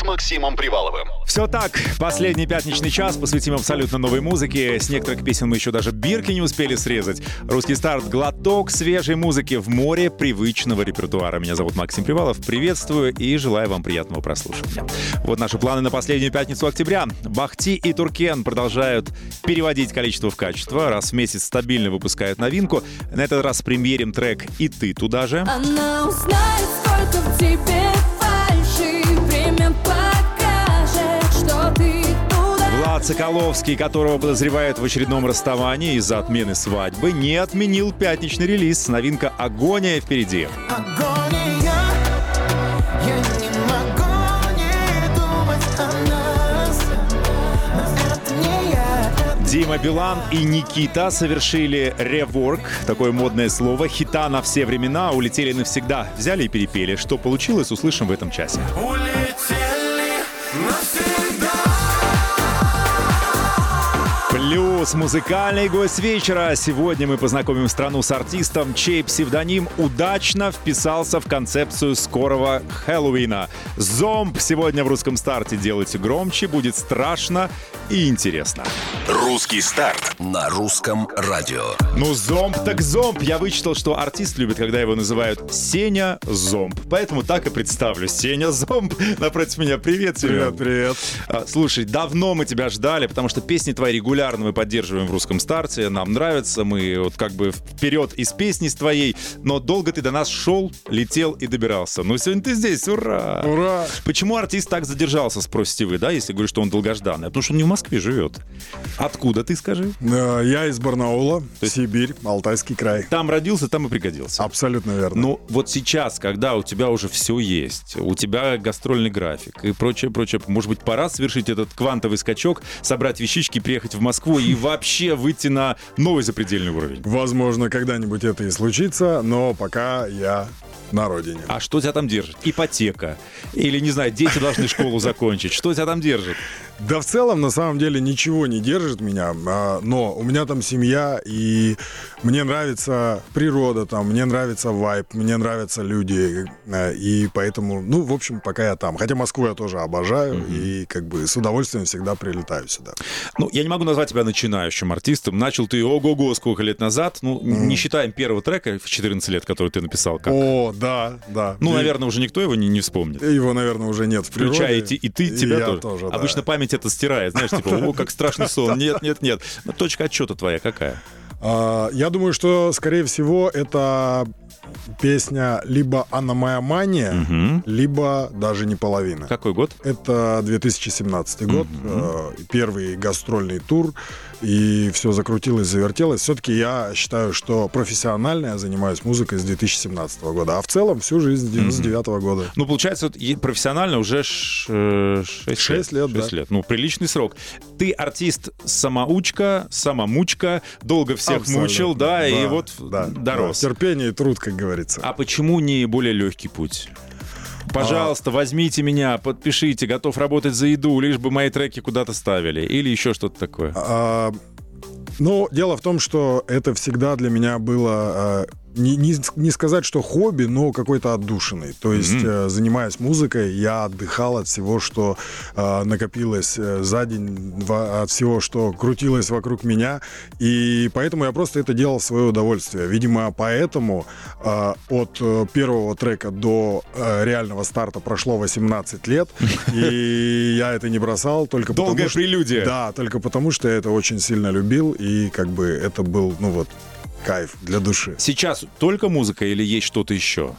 С Максимом Приваловым. Все так, последний пятничный час посвятим абсолютно новой музыке. С некоторых песен мы еще даже бирки не успели срезать. Русский старт — глоток свежей музыки в море привычного репертуара. Меня зовут Максим Привалов. Приветствую и желаю вам приятного прослушивания. Вот наши планы на последнюю пятницу октября. Бахти и Туркен продолжают переводить количество в качество. Раз в месяц стабильно выпускают новинку. На этот раз премьерим трек «И ты туда же». Она узнает, сколько в тебе Влад Соколовский, которого подозревают в очередном расставании из-за отмены свадьбы, не отменил пятничный релиз. Новинка «Агония» впереди. Агония, я не могу не думать о нас, но это не я. Дима Билан и Никита совершили реворк, такое модное слово, хита на все времена, улетели навсегда. Взяли и перепели. Что получилось, услышим в этом часе. Улетели навсегда. Плюс музыкальный гость вечера. Сегодня мы познакомим страну с артистом, чей псевдоним удачно вписался в концепцию скорого Хэллоуина. Зомб сегодня в русском старте. Делайте громче, будет страшно и интересно. Русский старт на русском радио. Ну, зомб так зомб. Я вычитал, что артист любит, когда его называют Сеня Зомб. Поэтому так и представлю. Сеня Зомб напротив меня. Привет, Семен. привет. А, Слушай, давно мы тебя ждали, потому что песни твои регулярно мы поддерживаем в русском старте. Нам нравится, мы вот как бы вперед из песни с твоей. Но долго ты до нас шел, летел и добирался. Ну, сегодня ты здесь, ура! Ура! Почему артист так задержался, спросите вы, да, если говорю, что он долгожданный? Потому что он не в Москве живет. Откуда ты, скажи? Э, Я из Барнаула, Сибирь, Алтайский край. Там родился, там и пригодился. Абсолютно верно. Ну, вот сейчас, когда у тебя уже все есть, у тебя гастрольный график и прочее, прочее, может быть, пора совершить этот квантовый скачок, собрать вещички, приехать в Москву и вообще выйти на новый запредельный уровень. Возможно, когда-нибудь это и случится, но пока я на родине. А что тебя там держит? Ипотека? Или, не знаю, дети должны школу закончить? Что тебя там держит? Да в целом, на самом деле, ничего не держит меня, а, но у меня там семья, и мне нравится природа там, мне нравится вайб, мне нравятся люди, э, и поэтому, ну, в общем, пока я там. Хотя Москву я тоже обожаю, и как бы с удовольствием всегда прилетаю сюда. Ну, я не могу назвать тебя начинающим артистом. Начал ты ого-го сколько лет назад. Ну, не считаем первого трека в 14 лет, который ты написал. Как... О, да, да. Ну, И- наверное, уже никто его не, не вспомнит. Его, наверное, уже нет в природе. Включая и, ты- и ты, И тебя я тоже. да. Обычно память это стирает, знаешь, типа, о, как страшный сон. Нет, нет, нет. Но точка отчета твоя какая? А, Я думаю, что, скорее всего, это песня либо «Анна моя мания», либо даже не половина. Какой год? Это 2017 год, э, первый гастрольный тур, и все закрутилось, завертелось. Все-таки я считаю, что профессионально я занимаюсь музыкой с 2017 года, а в целом всю жизнь с 99 года. Ну, получается, вот и профессионально уже 6 Шесть лет, да. Шесть лет. Ну, приличный срок. Ты артист самоучка, самомучка, долго всех Абсолютно. мучил, да, и Да, вот да, дорос. да. Терпение и труд, как говорится. А почему не более легкий путь? Пожалуйста, возьмите меня, подпишите, готов работать за еду, лишь бы мои треки куда-то ставили. Или еще что-то такое. А, ну, дело в том, что это всегда для меня было а, не, не, не сказать, что хобби, но какой-то отдушиной. То есть, э, занимаясь музыкой, я отдыхал от всего, что э, накопилось э, за день, во- от всего, что крутилось вокруг меня. И поэтому я просто это делал в свое удовольствие. Видимо, поэтому э, от э, первого трека до э, реального старта прошло 18 лет, и я это не бросал только Долгая потому, что- прелюдия. Да, только потому, что я это очень сильно любил, и как бы это был, ну вот, кайф для души. Сейчас только музыка или есть что-то еще?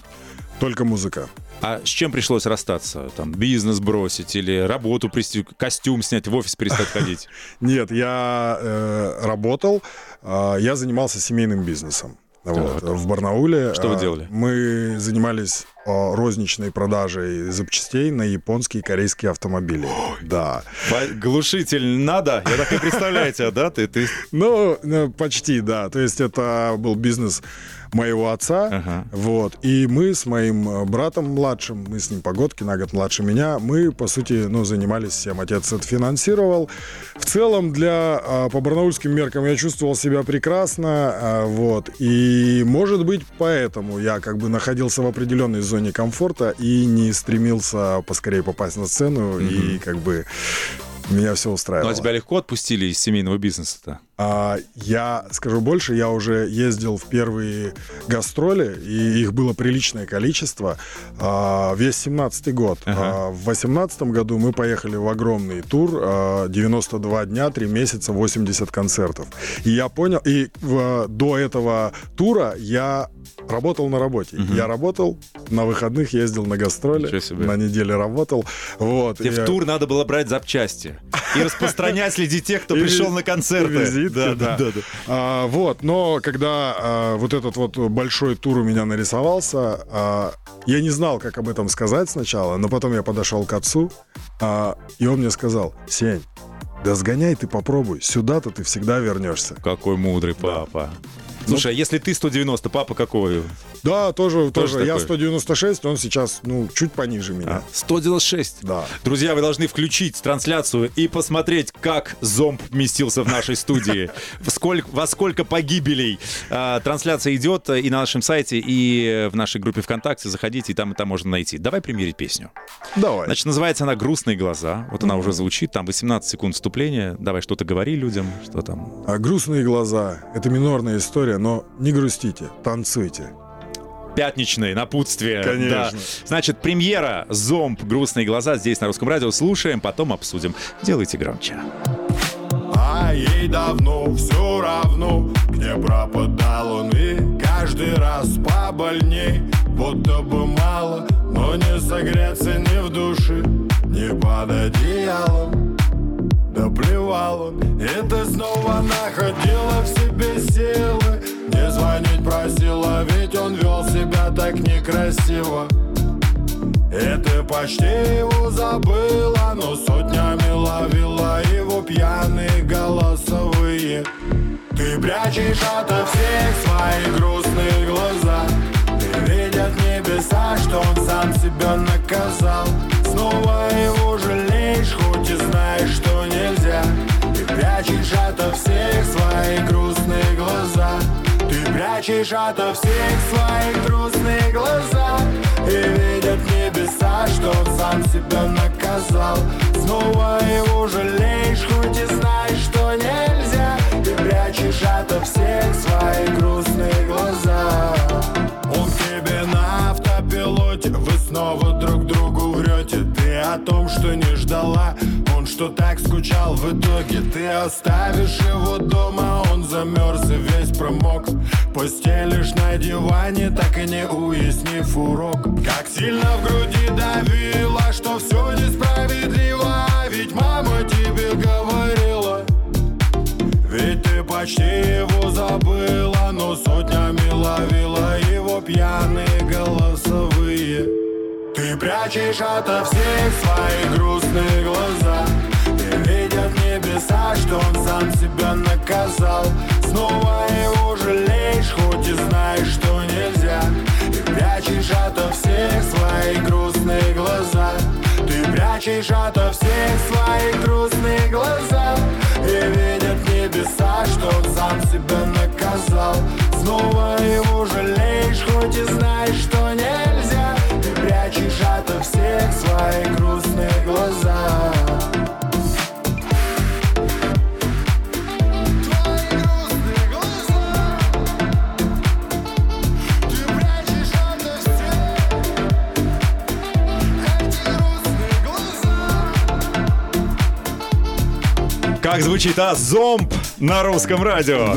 Только музыка. А с чем пришлось расстаться? Там бизнес бросить или работу привести, костюм снять, в офис перестать ходить? Нет, я э, работал, э, я занимался семейным бизнесом. Вот, в Барнауле. Что вы э, делали? Мы занимались розничной продажей запчастей на японские и корейские автомобили. Да. По- Глушитель надо? Я так и представляю тебя, да? Ты, ты... Ну, э, почти, да. То есть это был бизнес моего отца. Ага. Вот. И мы с моим э, братом младшим, мы с ним погодки на год младше меня, мы, по сути, ну, занимались всем. Отец это финансировал. В целом, для, а, по барнаульским меркам я чувствовал себя прекрасно. а, Вот. И, может быть, поэтому я как бы находился в определенной зоне комфорта и не стремился поскорее попасть на сцену. И как бы меня все Ну, устраивало. а тебя легко отпустили из семейного бизнеса-то? А, я скажу больше, я уже ездил в первые гастроли, и их было приличное количество. А, весь 17-й год. Ага. А, в 18 году мы поехали в огромный тур. а, 92 дня, 3 месяца, 80 концертов. И я понял, и в- до этого тура я работал на работе. Я работал, на выходных ездил на гастроли, на неделе работал. Вот. Тебе И- в тур надо было брать запчасти и распространять среди тех, кто пришел на концерты. Да, да. А, вот, но когда а, вот этот вот большой тур у меня нарисовался, а, я не знал, как об этом сказать сначала, но потом я подошел к отцу, а, и он мне сказал, Сень, да сгоняй ты попробуй, сюда-то ты всегда вернешься. Какой мудрый папа. Слушай, а если ты 190, папа какой? Да, тоже, Тоже тоже. Я такой? 196, он сейчас, ну, чуть пониже меня. 196. Да. Друзья, вы должны включить трансляцию и посмотреть, как зомб вместился в нашей студии. В сколь- во сколько погибелей. А, Трансляция идет и на нашем сайте, и в нашей группе ВКонтакте. Заходите, и там, и там можно найти. Давай примерить песню. Давай. Значит, называется она «Грустные глаза». Вот она уже звучит, там 18 секунд вступления. Давай что-то говори людям, что там. А грустные глаза — это минорная история, но не грустите, танцуйте. Пятничные, напутствие. Конечно. Да. Значит, премьера «Зомб. Грустные глаза» здесь на Русском радио. Слушаем, потом обсудим. Делайте громче. А ей давно все равно, где пропадал он и каждый раз побольней, будто бы мало, но не согреться ни в душе, ни под одеялом. Да плевал он, и ты снова находила в себе силы Не звонить просила, ведь он вел себя так некрасиво и ты почти его забыла, но сотнями ловила его пьяные голосовые. Ты прячешь ото всех свои грустные глаза. Ты видят небеса, что он сам себя наказал. Снова его жалеешь, всех свои грустные глаза. Ты прячешь ото всех свои грустные глаза И видят небеса, что сам себя наказал. Снова его жалеешь, хоть и знаешь, что нельзя. Ты прячешь ото всех свои грустные глаза. Он тебе на автопилоте Вы снова друг другу врете. Ты о том, что не ждала что так скучал в итоге Ты оставишь его дома Он замерз и весь промок Постелишь на диване Так и не уяснив урок Как сильно в груди давило Что все несправедливо Ведь мама тебе говорила ведь ты почти его забыла, но сотнями ловила его пьяные голосовые. Ты прячешь ото всех свои грустные глаза. Небеса, что он сам себя наказал. Снова его жалеешь, хоть и знаешь, что нельзя. И прячешь ото всех свои грустные глаза. Ты прячешь ото всех свои грустные глаза И видят небеса, что он сам себя наказал Снова его жалеешь, хоть и знаешь, что нельзя Ты прячешь ото всех свои грустные глаза Как звучит, а? Зомб на русском радио.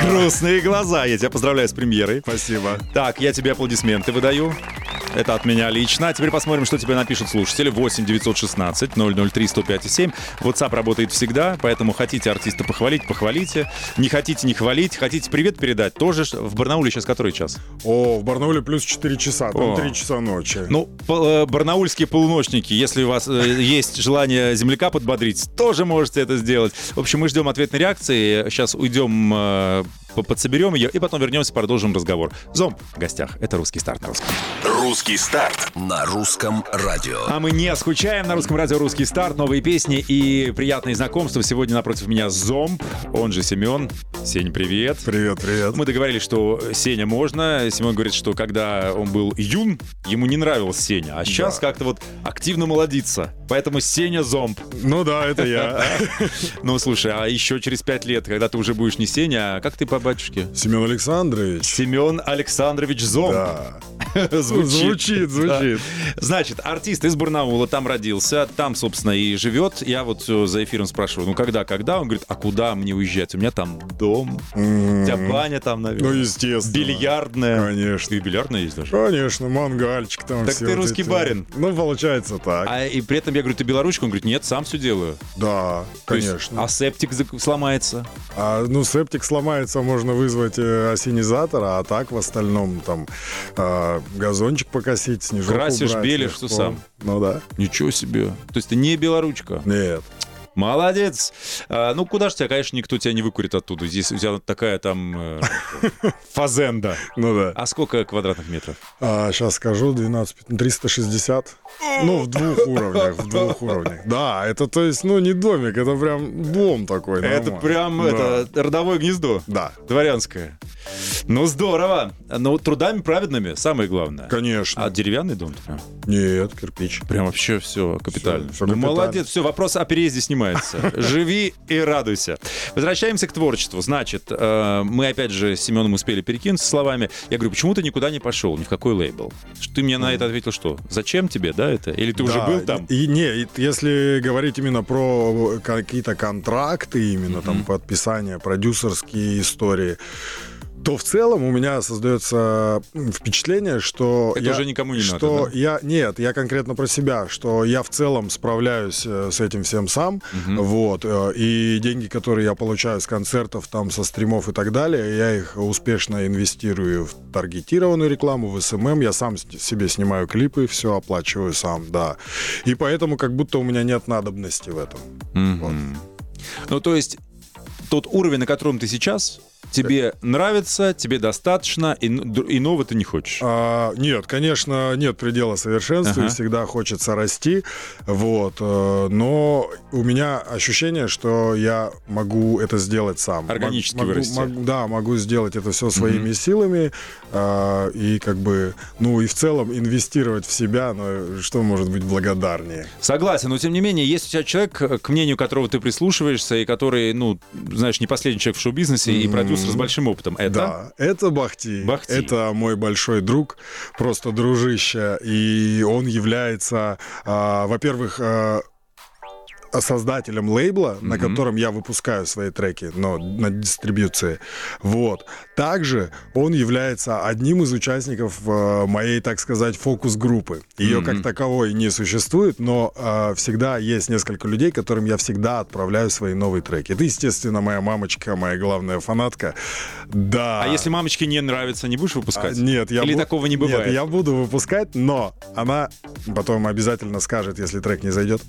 Грустные глаза. Я тебя поздравляю с премьерой. Спасибо. Так, я тебе аплодисменты выдаю. Это от меня лично. А теперь посмотрим, что тебе напишут слушатели. 8 916 003 105 7. WhatsApp работает всегда, поэтому хотите артиста похвалить, похвалите. Не хотите не хвалить. Хотите привет передать, тоже. В Барнауле сейчас который час? О, в Барнауле плюс 4 часа, там О. 3 часа ночи. Ну, э, барнаульские полуночники, если у вас э, есть желание земляка подбодрить, тоже можете это сделать. В общем, мы ждем ответной реакции. Сейчас уйдем, э, по- подсоберем ее, и потом вернемся, продолжим разговор. Зомб в гостях. Это русский старт на русском. Русский старт. На русском радио. А мы не скучаем на русском радио «Русский старт». Новые песни и приятные знакомства. Сегодня напротив меня Зомб, он же Семен. Сень, привет. Привет, привет. Мы договорились, что Сеня можно. Семен говорит, что когда он был юн, ему не нравился Сеня. А сейчас Да. как-то вот активно молодится. Поэтому Сеня Зомб. Ну да, это я. Ну, слушай, а еще через пять лет, когда ты уже будешь не Сеня, а как ты по батюшке? Семен Александрович. Семен Александрович Зомб. Да. Звучит. Звучит, звучит. Да. Значит, артист из Барнаула там родился, там, собственно, и живет. Я вот э, за эфиром спрашиваю, ну когда, когда? Он говорит, а куда мне уезжать? У меня там дом, у тебя баня там, наверное. Ну, естественно. Бильярдная. Конечно. И бильярдная есть даже. Конечно, мангальчик там Так ты русский эти. барин. Ну, получается так. А, и при этом я говорю, ты белоручка? Он говорит, нет, сам все делаю. Да, То есть, конечно. а септик сломается. А, ну, септик сломается, можно вызвать э, осенизатор, а так в остальном там а, газончик покосить, снежок Красишь, убрать, белишь, что сам. Ну да. Ничего себе. То есть ты не белоручка. Нет. Молодец. А, ну, куда ж тебя, конечно, никто тебя не выкурит оттуда. Здесь у тебя такая там э, фазенда. Ну да. А сколько квадратных метров? А, сейчас скажу, 12, 360. Ну, в двух уровнях, в двух уровнях. Да, это то есть, ну, не домик, это прям дом такой. Это нормальный. прям Да. это родовое гнездо. Да, Дворянское. Ну, здорово. Но трудами праведными, самое главное. конечно. А деревянный дом прям? Нет, кирпич. Прям вообще все капитально. Всё ну, капитально. молодец, все, вопрос о переезде снимается. Живи и радуйся. Возвращаемся к творчеству. Значит, э, мы опять же с Семеном успели перекинуться словами. Я говорю, почему ты никуда не пошел, ни в какой лейбл? Ты мне на это ответил, что? Зачем тебе, да, это? Или ты уже Да, был там? И не, если говорить именно про какие-то контракты, именно там подписание, продюсерские истории, то в целом у меня создается впечатление, что Это я, уже никому не надо, что да? я нет, я конкретно про себя, что я в целом справляюсь э, с этим всем сам, вот э, и деньги, которые я получаю с концертов, там со стримов и так далее, я их успешно инвестирую в таргетированную рекламу, в SMM, я сам себе снимаю клипы, все оплачиваю сам, да, и поэтому как будто у меня нет надобности в этом. Мгм. Ну, то есть, тот уровень, на котором ты сейчас, тебе нравится, тебе достаточно, и иного ты не хочешь. А, нет, конечно, нет предела совершенству, и Ага. всегда хочется расти, вот, э, но у меня ощущение, что я могу это сделать сам. Органически Мог- могу, вырасти. мог- да, могу сделать это все своими силами, а, и как бы, ну и в целом инвестировать в себя, ну что может быть благодарнее? Согласен, но тем не менее, есть у тебя человек, к мнению которого ты прислушиваешься, и который, ну, знаешь, не последний человек в шоу-бизнесе, и продюсер с большим опытом. Это? Да, это Бахти. Бахти. Это мой большой друг, просто дружище. И он является, а, во-первых, а, создателем лейбла, на котором я выпускаю свои треки, но на дистрибьюции. Вот. Также он является одним из участников э, моей, так сказать, фокус-группы. Ее как таковой не существует, но э, всегда есть несколько людей, которым я всегда отправляю свои новые треки. Это, естественно, моя мамочка, моя главная фанатка. Да. А если мамочке не нравится, не будешь выпускать? А, Нет, я Или бу- такого не бывает? Нет, я буду выпускать, но она потом обязательно скажет, если трек не зайдет.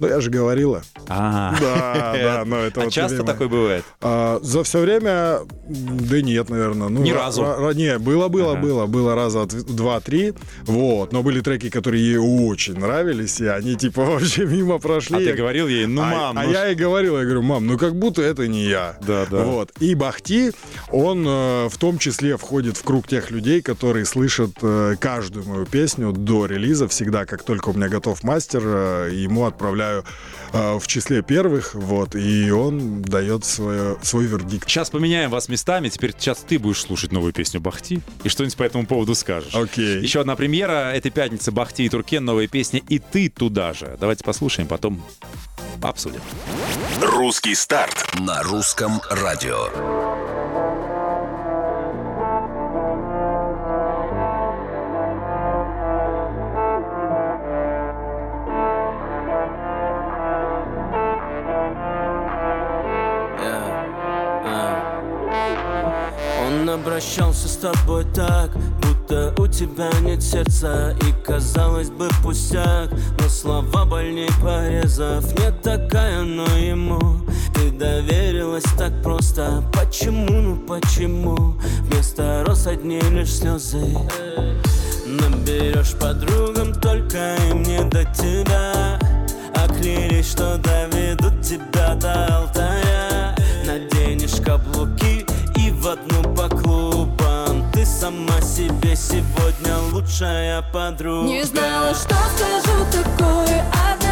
Ну, я же говорила. А, Да, да, но это А вот часто любимое. такое бывает? А, за все время, да нет, наверное. Ну, Ни ра- разу? ра- ра- не, было, было, Ага. было, было раза два-три, вот. Но были треки, которые ей очень нравились, и они типа вообще мимо прошли. А ты Я- говорил ей, ну, а, мам, а ну я ей говорил, я говорю, мам, ну как будто это не я. Да, да. Вот. И Бахти, он э, в том числе входит в круг тех людей, которые слышат э, каждую мою песню до релиза. Всегда, как только у меня готов мастер, э, ему отправляю э, в числе первых, вот, и он дает свое, свой вердикт. Сейчас поменяем вас местами. Теперь сейчас ты будешь слушать новую песню Бахти и что-нибудь по этому поводу скажешь. Окей. Еще одна премьера этой пятницы Бахти и Туркен, новая песня «И ты туда же». Давайте послушаем, потом обсудим. Русский старт. На русском радио. Тебя нет сердца И казалось бы пустяк Но слова больней порезав Не такая, но ему Ты доверилась так просто. Почему, ну почему? Вместо роз одни лишь слезы. Наберешь подругам только им не до тебя. Оклялись, что доведут тебя до алтаря. Наденешь каблуки лучшая подруга. Не знала, что скажу такое однажды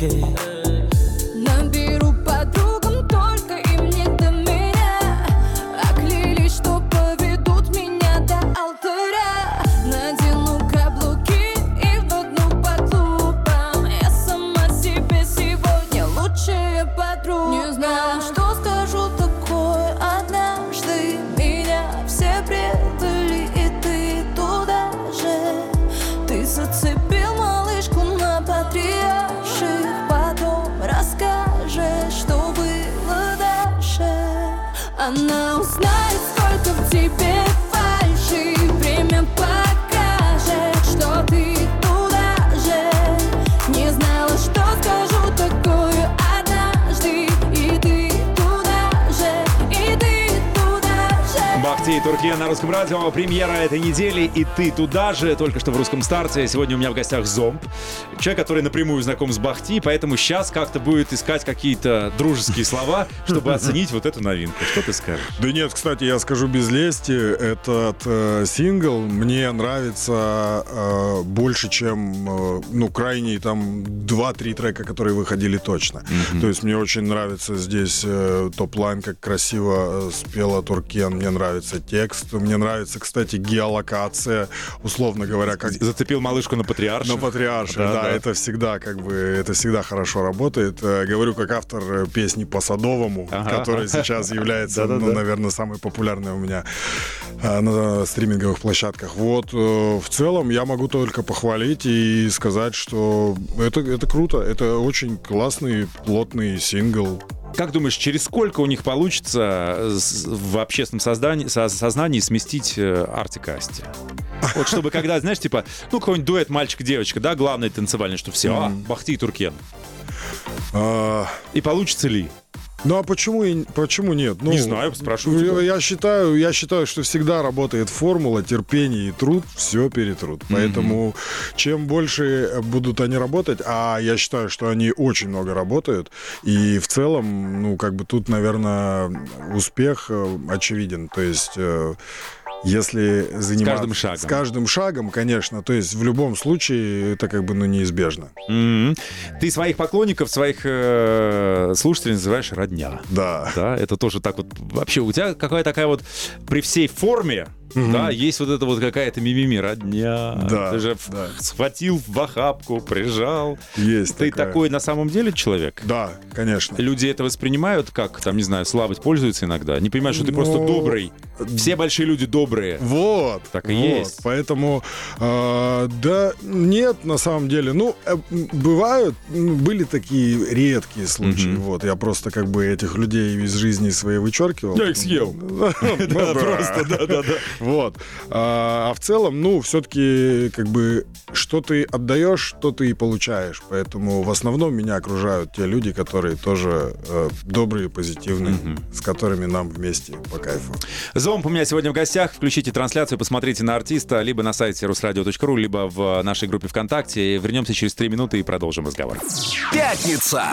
Okay. Же Bahh Tee и Turken на русском радио. Премьера этой недели. И ты туда же, только что в русском старте. Сегодня у меня в гостях Зомб. Человек, который напрямую знаком с Bahh Tee, поэтому сейчас как-то будет искать какие-то дружеские слова, чтобы оценить вот эту новинку. Что ты скажешь? Да нет, кстати, я скажу без лести, этот э, сингл мне нравится э, больше, чем, э, ну, крайние там 2-3 трека, которые выходили точно. То есть мне очень нравится здесь э, topline, как красиво э, спела Turken, мне нравится текст, мне нравится, кстати, геолокация, условно говоря, как Зацепил малышку на патриарше. на патриарше, Да, да, да. это всегда как бы, это всегда хорошо работает. Э, Говорю как автор э, песни по Садовому, Ага. которая сейчас является, ну, наверное, самой популярной у меня э, на стриминговых площадках. Вот, в целом я могу только похвалить и сказать, что это, это круто, это очень классный, плотный сингл. Как думаешь, через сколько у них получится э, в общественном создании, со- сознании сместить э, Артик и Асти? Вот чтобы когда, знаешь, типа, ну, какой-нибудь дуэт мальчик-девочка, да, главный танцевальный, что все, а, Бахти и Туркен. А, И получится ли? Ну а почему, и- почему нет? Ну, Не знаю, спрашиваю Я, тебя. я считаю, я считаю, что всегда работает формула терпение и труд, все перетрут. Поэтому чем больше будут они работать, а я считаю, что они очень много работают, и в целом, ну как бы тут, наверное, успех э, очевиден. То есть э, если заниматься... каждым шагом. С каждым шагом, конечно. То есть в любом случае это как бы ну, неизбежно. М. Ты своих поклонников, своих э, слушателей называешь родня. Да. Да, это тоже так вот. Вообще, у тебя какая такая вот при всей форме, да, есть вот это вот какая-то мимими родня. Да, Ты же да. схватил в охапку, прижал. Есть Ты такая. такой на самом деле человек? Да, конечно. Люди это воспринимают как, там, не знаю, слабость, пользуются иногда. Не понимают, что ты просто Ну, добрый. Все большие люди добрые. Вот. Так и вот. есть. Поэтому, э, да, нет, на самом деле. Ну, э, бывают, были такие редкие случаи. Вот, я просто как бы этих людей из жизни своей вычеркивал. Я их съел. Да, просто, да-да-да. Вот. А а в целом, ну, все-таки, как бы, что ты отдаешь, то ты и получаешь. Поэтому в основном меня окружают те люди, которые тоже э, добрые, позитивные, с которыми нам вместе по кайфу. Зомб у меня сегодня в гостях. Включите трансляцию, посмотрите на артиста либо на сайте русрадио.ру, либо в нашей группе ВКонтакте. Вернемся через три минуты и продолжим разговор. Пятница.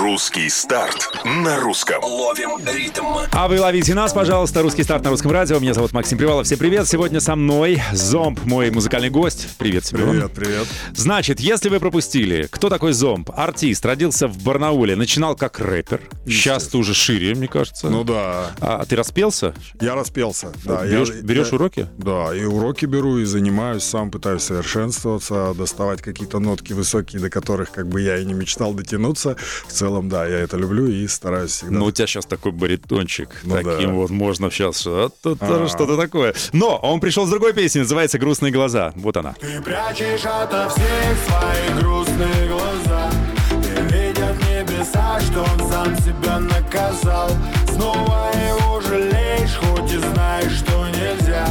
Русский старт на русском. Ловим ритм. А вы ловите нас, пожалуйста. Русский старт на русском радио. Меня зовут Максим Привалов. Всем привет. Сегодня со мной Зомб, мой музыкальный гость. Привет тебе. Привет, привет. Значит, если вы пропустили, кто такой Зомб? Артист, родился в Барнауле, начинал как рэпер. Сейчас ты уже шире, мне кажется. Ну да, А ты распелся? я распелся. Да, берешь я- берешь я- уроки? Да, и уроки беру, и занимаюсь, сам пытаюсь совершенствоваться, доставать какие-то нотки высокие, до которых как бы я и не мечтал дотянуться. В целом, да, я это люблю и стараюсь всегда. Ну, у тебя сейчас такой баритончик. Ну Таким да. вот можно сейчас что-то А. что-то такое. Но он пришел с другой песней, называется «Грустные глаза». Вот она. Ты прячешь ото всех свои грустные глаза Не видят небеса, что он сам себя наказал. Снова его жалеешь, хоть и знаешь, что нельзя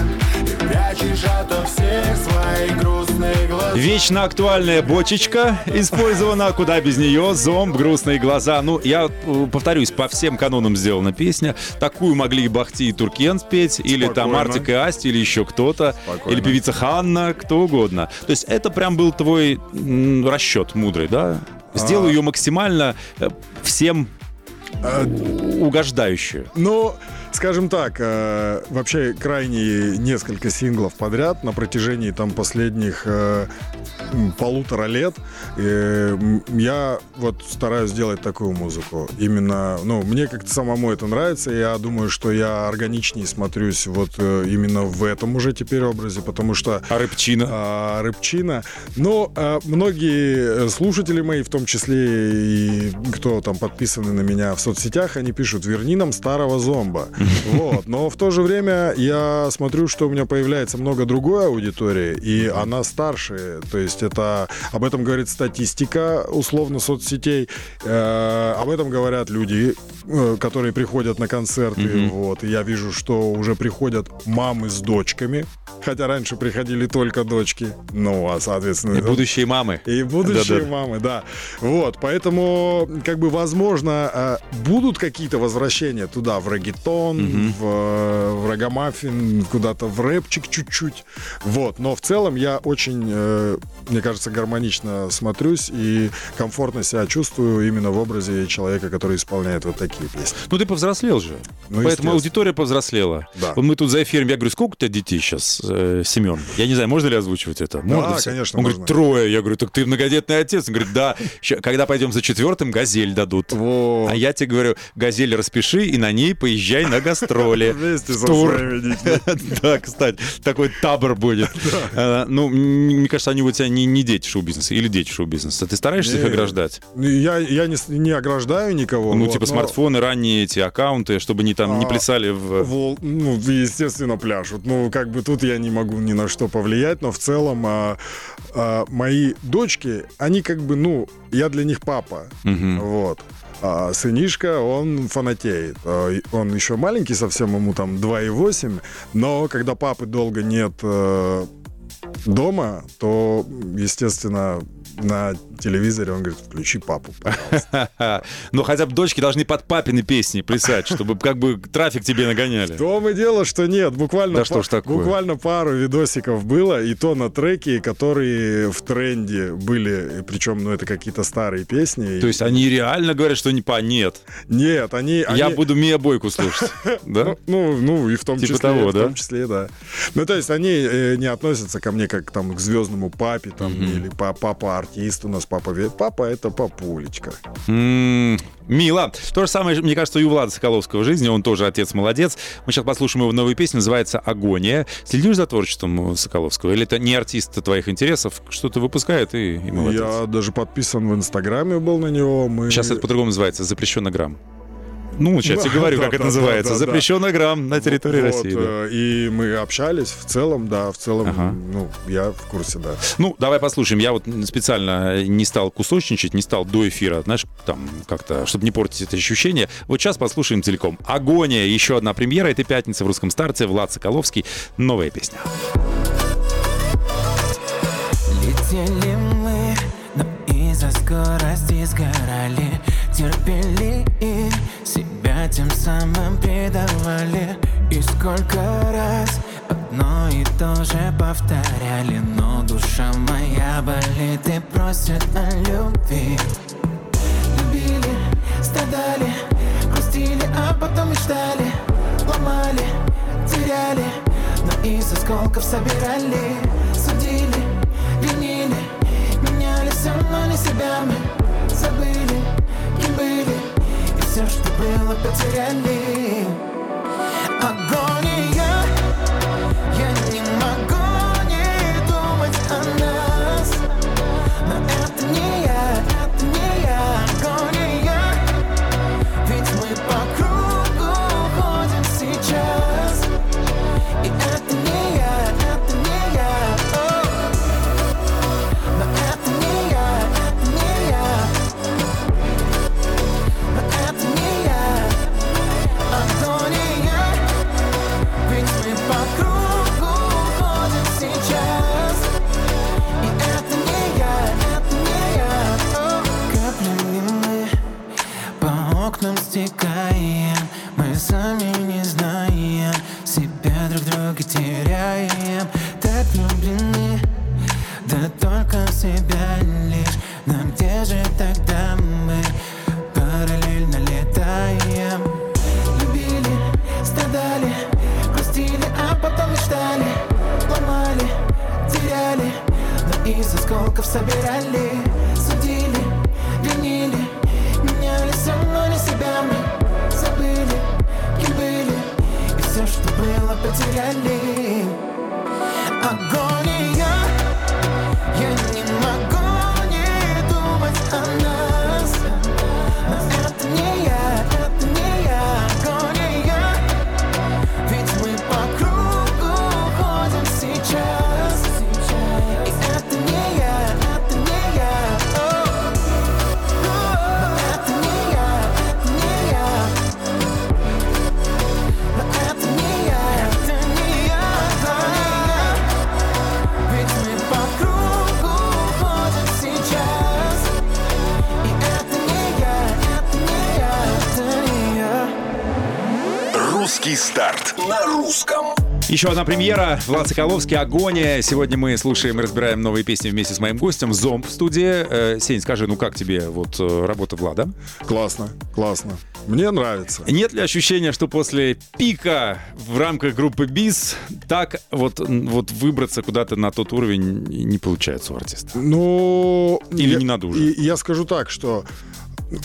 Вечно актуальная бочечка использована, куда без нее, зомб, грустные глаза. Ну, я э, повторюсь, по всем канонам сделана песня. Такую могли и Бахти, и Туркен спеть, или там Спокойно. Артик и Асти, или еще кто-то, Спокойно. или певица Ханна, кто угодно. То есть это прям был твой расчет мудрый, да? Сделаю ее максимально э, всем угождающую. Ну, скажем так, э, вообще крайне несколько синглов подряд на протяжении там последних э, полутора лет э, я вот стараюсь делать такую музыку. Именно, ну, мне как-то самому это нравится, я думаю, что я органичнее смотрюсь вот э, именно в этом уже теперь образе, потому что А рыбчина? а, рыбчина. Но а, многие э, слушатели мои, в том числе и кто там подписаны на меня в соцсетях, они пишут «Верни нам старого зомба». Вот. Но в то же время я смотрю, что у меня появляется много другой аудитории, и она старше. То есть это об этом говорит статистика, условно, соцсетей. Э, об этом говорят люди, которые приходят на концерты. Вот. И я вижу, что уже приходят мамы с дочками. Хотя раньше приходили только дочки. Ну, а соответственно... И будущие мамы. И будущие Да-да. мамы, да. Вот, поэтому, как бы, возможно, э, будут какие-то возвращения туда, в регетон, в, э, в рагамаффин, куда-то в рэпчик чуть-чуть. Вот, но в целом я очень, э, мне кажется, гармонично смотрюсь и комфортно себя чувствую именно в образе человека, который исполняет вот такие песни. Ну, ты повзрослел же. Ну, Поэтому аудитория повзрослела. Да. Вот мы тут за эфиром, я говорю, сколько у тебя детей сейчас, э, Семен? Я не знаю, можно ли озвучивать это? Можно всё? конечно, Он можно. говорит, трое. Я говорю, так ты многодетный отец. Он говорит, да. Когда пойдем за четвертым, газель дадут. Вот. А я тебе говорю, газель распиши и на ней поезжай на гастроли. Вместе со своими детьми. Да, кстати, такой табор будет. Э, Ну, мне кажется, они у тебя не дети шоу-бизнеса или дети шоу-бизнеса. Ты стараешься их ограждать? Я, не, ограждаю никого. Ну, типа но- смартфоны, ранние эти аккаунты, чтобы они там не А, плясали в... Вол- ну, естественно, пляшут. Ну, как бы тут я не могу ни на что повлиять, но в целом а, а, мои дочки, они как бы, ну, я для них папа. Вот. А сынишка, он фанатеет. А, Он еще маленький совсем, ему там 2,8, но когда папы долго нет э, дома, то, естественно, на телевизоре он говорит, включи папу. пожалуйста». Ну, хотя бы дочки должны под папины песни плясать, чтобы как бы трафик тебе нагоняли. В том и дело, что нет. Буквально, Да что ж такое? буквально пару видосиков было, и то на треки, которые в тренде были, причем, ну, это какие-то старые песни. То есть они реально говорят, что не по нет. Нет, они... Я буду Мия Бойку слушать. Да? Ну, ну, и в том Типа числе, в том числе, да. Ну, то есть они э, не относятся ко мне как там к звездному папе, там, или па- артист у нас, папа Папа это папулечка. М, Мило. То же самое, мне кажется, и у Влада Соколовского в жизни. Он тоже отец молодец. Мы сейчас послушаем его новую песню, называется «Агония». Следишь за творчеством Соколовского? Или это не артист твоих интересов? Что-то выпускает и, и молодец. Я даже подписан в Инстаграме был на него. Мы... Сейчас это по-другому называется «Запрещенный грамм». Ну, сейчас я говорю, как это называется. «Запрещенный грамм» на территории России. э, И мы общались в целом, да, в целом, ну, я в курсе, да. Ну, давай послушаем. Я вот специально не стал кусочничать, не стал до эфира, знаешь, там как-то, чтобы не портить это ощущение. Вот сейчас послушаем целиком. «Агония» еще одна премьера этой пятницы в русском старте. Влад Соколовский. Новая песня. Летели мы, но из-за скорости сгорали Терпели и себя тем самым предавали. И сколько раз одно и то же повторяли Но душа моя болит и просит о любви. Любили, страдали, грустили, а потом мечтали Ломали, теряли, но из осколков собирали. Судили, винили, меняли все, но не себя. Мы Забыли, все, что было, потеряли. Агония, по окнам было, потеряли Агония Русский старт на русском. Еще одна премьера. Влад Соколовский, «Агония». Сегодня мы слушаем и разбираем новые песни вместе с моим гостем. Зомб в студии. Э, Сень, скажи, ну как тебе вот э, работа Влада? Классно, классно. Мне нравится. Нет ли ощущения, что после пика в рамках группы БИС так вот, вот выбраться куда-то на тот уровень не получается у артиста? Ну... Или я- не надо уже? я скажу так, что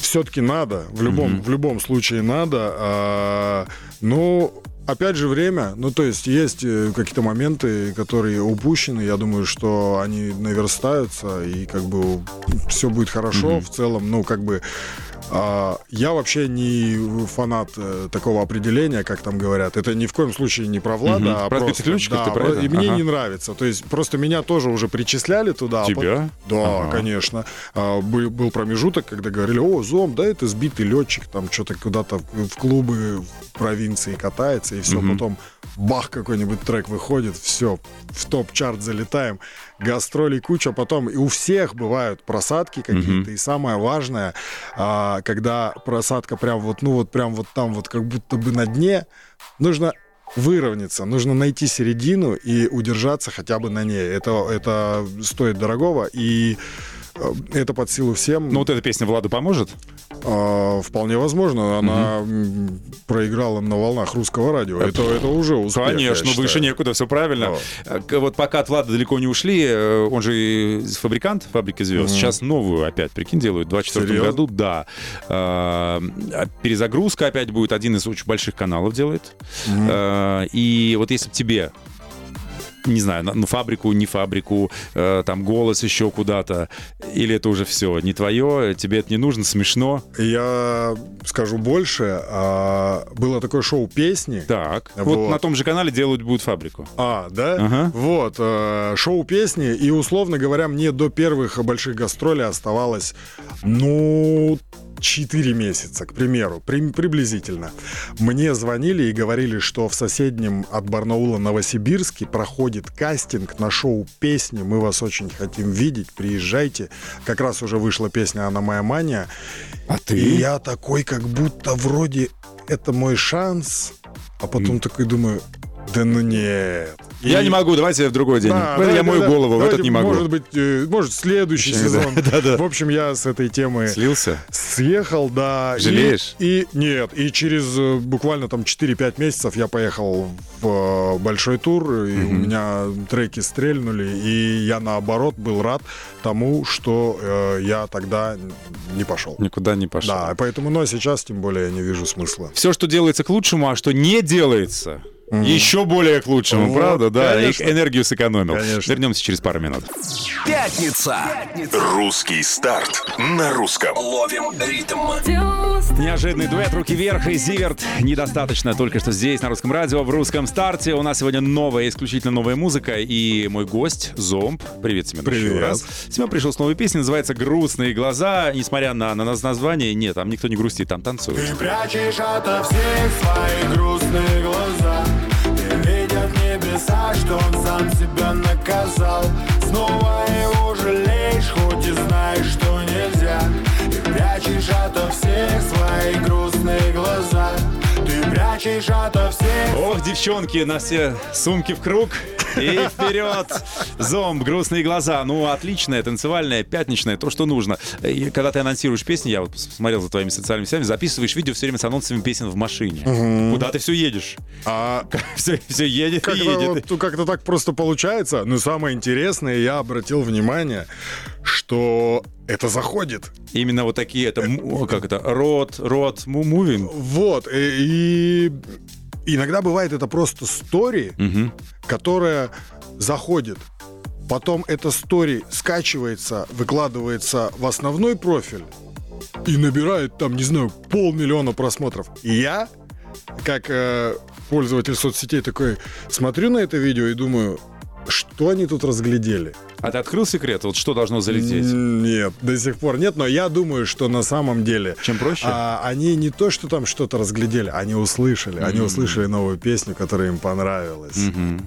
все-таки надо, в любом, в любом случае надо. а, но опять же время, ну то есть есть э, какие-то моменты, которые упущены, я думаю, что они наверстаются и как бы все будет хорошо в целом, ну как бы я вообще не фанат э, такого определения, как там говорят. Это ни в коем случае не про Влада, Мгм. а Про просто... да, ты про это? И мне Ага. не нравится. То есть просто меня тоже уже причисляли туда. а Тебя? Да, Ага. конечно. А, был, был промежуток, когда говорили, о, Зом, да, это сбитый летчик, там что-то куда-то в клубы в провинции катается, и все, потом бах, какой-нибудь трек выходит, все, в топ-чарт залетаем, гастролей куча, потом и у всех бывают просадки какие-то, и самое важное, а, когда просадка прям вот, ну вот прям вот там вот как будто бы на дне, нужно выровняться, нужно найти середину и удержаться хотя бы на ней. Это, это стоит дорогого, и это под силу всем. Ну вот эта песня Владу поможет? А, вполне возможно, она м, проиграла на волнах русского радио. Это, это уже успех, Конечно, выше некуда, все правильно. Вот. Э, Вот пока от Влада далеко не ушли, э, он же фабрикант фабрики звезд. Сейчас новую опять, прикинь, делают в 24 Серьезно? году, да. А, Перезагрузка опять будет, один из очень больших каналов делает. А, И вот если бы тебе не знаю, на- ну фабрику, не фабрику, э, там голос еще куда-то, или это уже все не твое, тебе это не нужно, смешно. Я скажу больше. а, было такое шоу песни. Так, вот, Вот. на том же канале делают будут фабрику. А, да? Ага. Вот, э, шоу песни, и, условно говоря, мне до первых больших гастролей оставалось, ну, 4 месяца, к примеру, при- приблизительно. Мне звонили и говорили, что в соседнем от Барнаула Новосибирске проходит кастинг на шоу песни. Мы вас очень хотим видеть. Приезжайте. Как раз уже вышла песня «Она моя мания». А ты? И я такой, как будто вроде это мой шанс. А потом такой думаю, да ну нет. Я И- не могу, давайте в другой день. Да, этот я да, мою да, голову, в этот не могу. Может быть, э, может, следующий сезон. Да, да. В общем, я с этой темы Слился? съехал, да. И- Жалеешь? И, нет, и через э, буквально там 4-5 месяцев я поехал в э, большой тур, и у меня треки стрельнули, и я наоборот был рад тому, что э, я тогда не пошел. Никуда не пошел. Да, поэтому, но сейчас тем более я не вижу смысла. Все, что делается к лучшему, а что не делается, еще более к лучшему, Вот, правда? Да, и конечно. энергию сэкономил. Конечно. Вернемся через пару минут. Пятница. Русский старт на русском. Ловим ритм. Неожиданный дуэт «Руки вверх» и «Зиверт». Недостаточно только что здесь, на русском радио, в русском старте. У нас сегодня новая, исключительно новая музыка. И мой гость, Зомб. Привет, Семен, еще Привет. раз. Семен пришел с новой песней, называется «Грустные глаза». Несмотря на, на наз- название, нет, там никто не грустит, там танцуют. Ты прячешь ото всех свои грустные глаза Видят небеса, что он сам себя наказал. Снова его жалеешь, хоть и знаешь, что нельзя. Ты прячешь ото всех свои грустные глаза Прячешь ото всех Ох, девчонки, на все сумки в круг. И вперед! Зомб, грустные глаза. Ну, отличная, танцевальная, пятничная, то, что нужно. И когда ты анонсируешь песни, я вот смотрел за твоими социальными сетями, записываешь видео все время с анонсами песен в машине. Куда ты все едешь? А Все, все едет и как-то, едет. вот, как-то так просто получается. Но самое интересное, я обратил внимание, что это заходит. Именно вот такие, это, как это, рот, рот, му- мувин. Вот, и, и иногда бывает это просто стори, которая заходит. Потом эта стори скачивается, выкладывается в основной профиль и набирает там, не знаю, полмиллиона просмотров. И я, как э, пользователь соцсетей, такой смотрю на это видео и думаю, что они тут разглядели? А ты открыл секрет? Вот что должно залететь? Нет, до сих пор нет, но я думаю, что на самом деле... Чем проще? а, они не то, что там что-то разглядели, они услышали. Они услышали новую песню, которая им понравилась.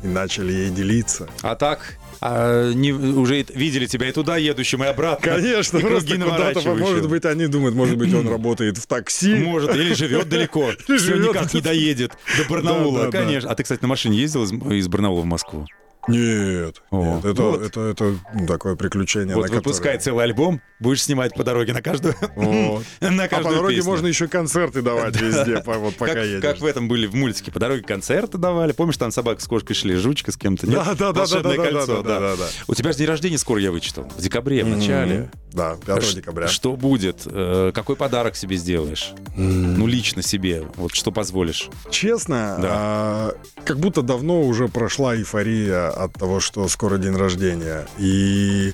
И начали ей делиться. А так, а, не, уже видели тебя и туда едущим, и обратно. Конечно, и круги просто может быть, они думают, может быть, он работает в такси. Может, или живет далеко. Или живет. никак не доедет до Барнаула. Да, да, да. Конечно. А ты, кстати, на машине ездил из, из Барнаула в Москву? Нет, О, нет, это, вот. это, это такое приключение, Вот выпускай которое... целый альбом, будешь снимать по дороге на каждую, Вот. на А по каждую дороге песню. можно еще концерты давать везде, по- вот пока как, едешь. как в этом были в мультике. По дороге концерты давали. Помнишь, там собака с кошкой шли, жучка с кем-то? Нет? Да, да, да, да, кольцо, да, да, да. У тебя же день рождения скоро, я вычитал. В декабре, в начале. Да, 5 Ш- декабря. Что будет? Э, Какой подарок себе сделаешь? Ну, лично себе. Вот что позволишь? Честно, а, как будто давно уже прошла эйфория от того, что скоро день рождения. И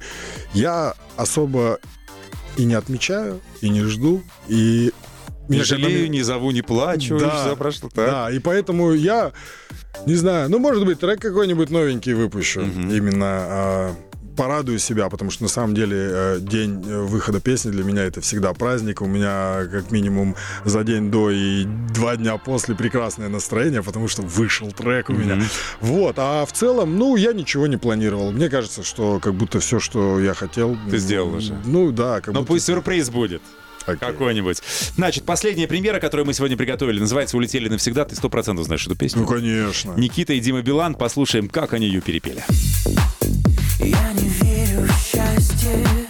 я особо и не отмечаю, и не жду, и... Не жалею, не зову, не плачу. Да, и всё прошло так. Да, и поэтому я, не знаю, ну, может быть, трек какой-нибудь новенький выпущу. Именно а, порадую себя, потому что на самом деле э, день э, выхода песни для меня это всегда праздник. У меня как минимум за день до и два дня после прекрасное настроение, потому что вышел трек у меня. Вот, а в целом, ну, я ничего не планировал. Мне кажется, что как будто все, что я хотел... Ты сделал уже. Ну, да, как Но будто... пусть сюрприз будет. Окей. Какой-нибудь. Значит, последняя премьера, которую мы сегодня приготовили, называется «Улетели навсегда». Ты сто процентов знаешь эту песню. Ну, конечно. Никита и Дима Билан. Послушаем, как они ее перепели. Я не верю в счастье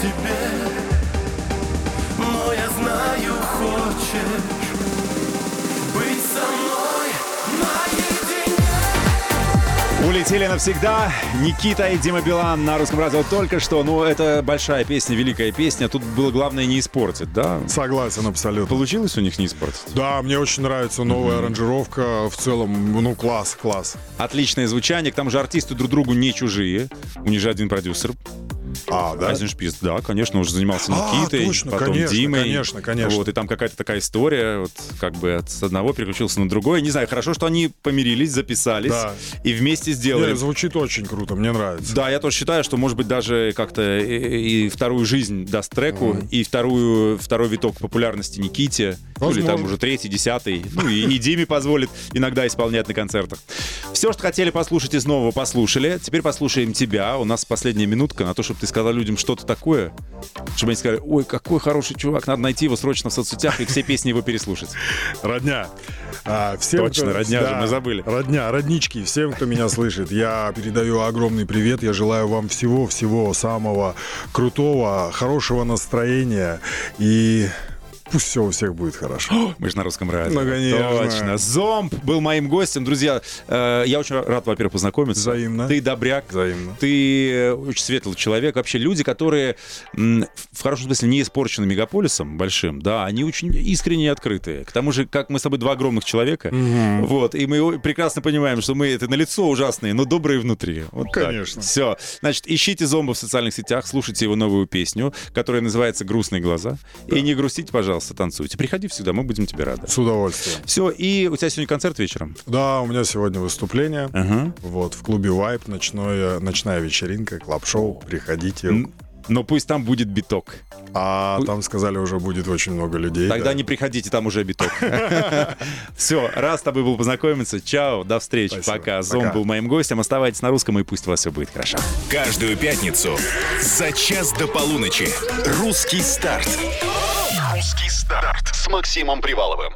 тебе Но я знаю, хочешь Быть со мной наедине Улетели навсегда. Никита и Дима Билан на русском радио только что. Ну, это большая песня, великая песня. Тут было главное не испортить, да? Согласен абсолютно. Получилось у них не испортить? Да, мне очень нравится новая аранжировка. В целом, ну, класс, класс. Отличное звучание. К тому же артисты друг другу не чужие. У них же один продюсер. А, да? Айзеншпис, да, конечно, уже занимался А, Никитой, точно, потом конечно, Димой. конечно, конечно. Вот, и там какая-то такая история, вот как бы от с одного переключился на другое. Не знаю, хорошо, что они помирились, записались Да. и вместе сделали. Не, звучит очень круто, мне нравится. Да, я тоже считаю, что, может быть, даже как-то и, и вторую жизнь даст треку, и вторую, второй виток популярности Никите, ну, или там уже третий, десятый, ну и, и Диме позволит иногда исполнять на концертах. Все, что хотели послушать из нового, послушали. Теперь послушаем тебя. У нас последняя минутка на то, чтобы ты сказал людям что-то такое, чтобы они сказали, ой, какой хороший чувак, надо найти его срочно в соцсетях и все песни его переслушать. Родня. А, всем, Точно, родня же, мы забыли. Родня, роднички, всем, кто меня слышит, я передаю огромный привет. Я желаю вам всего-всего самого крутого, хорошего настроения и пусть все у всех будет хорошо. Мы же на русском радио. Ну, конечно. Точно. Зомб был моим гостем. Друзья, э, я очень рад, во-первых, познакомиться. Взаимно. Ты добряк. Взаимно. Ты э, очень светлый человек. Вообще люди, которые в хорошем смысле не испорчены мегаполисом большим, да, они очень искренне и открытые. К тому же, как мы с тобой два огромных человека, вот, и мы прекрасно понимаем, что мы это на лицо ужасные, но добрые внутри. Вот Конечно. Все. Значит, ищите зомба в социальных сетях, слушайте его новую песню, которая называется «Грустные глаза». И не грустите, пожалуйста, танцуйте. Приходи всегда, мы будем тебе рады. С удовольствием. Все, и у тебя сегодня концерт вечером. Да, у меня сегодня выступление. Ага. Вот, в клубе Вайп ночное, ночная вечеринка, клаб-шоу. Приходите. М, Но пусть там будет биток. А там сказали, уже будет очень много людей. Тогда да. не приходите, там уже биток. Все, раз с тобой был познакомиться. Чао, до встречи. Пока. Зом был моим гостем. Оставайтесь на русском, и пусть у вас все будет хорошо. Каждую пятницу за час до полуночи. Русский старт. Русский старт с Максимом Приваловым.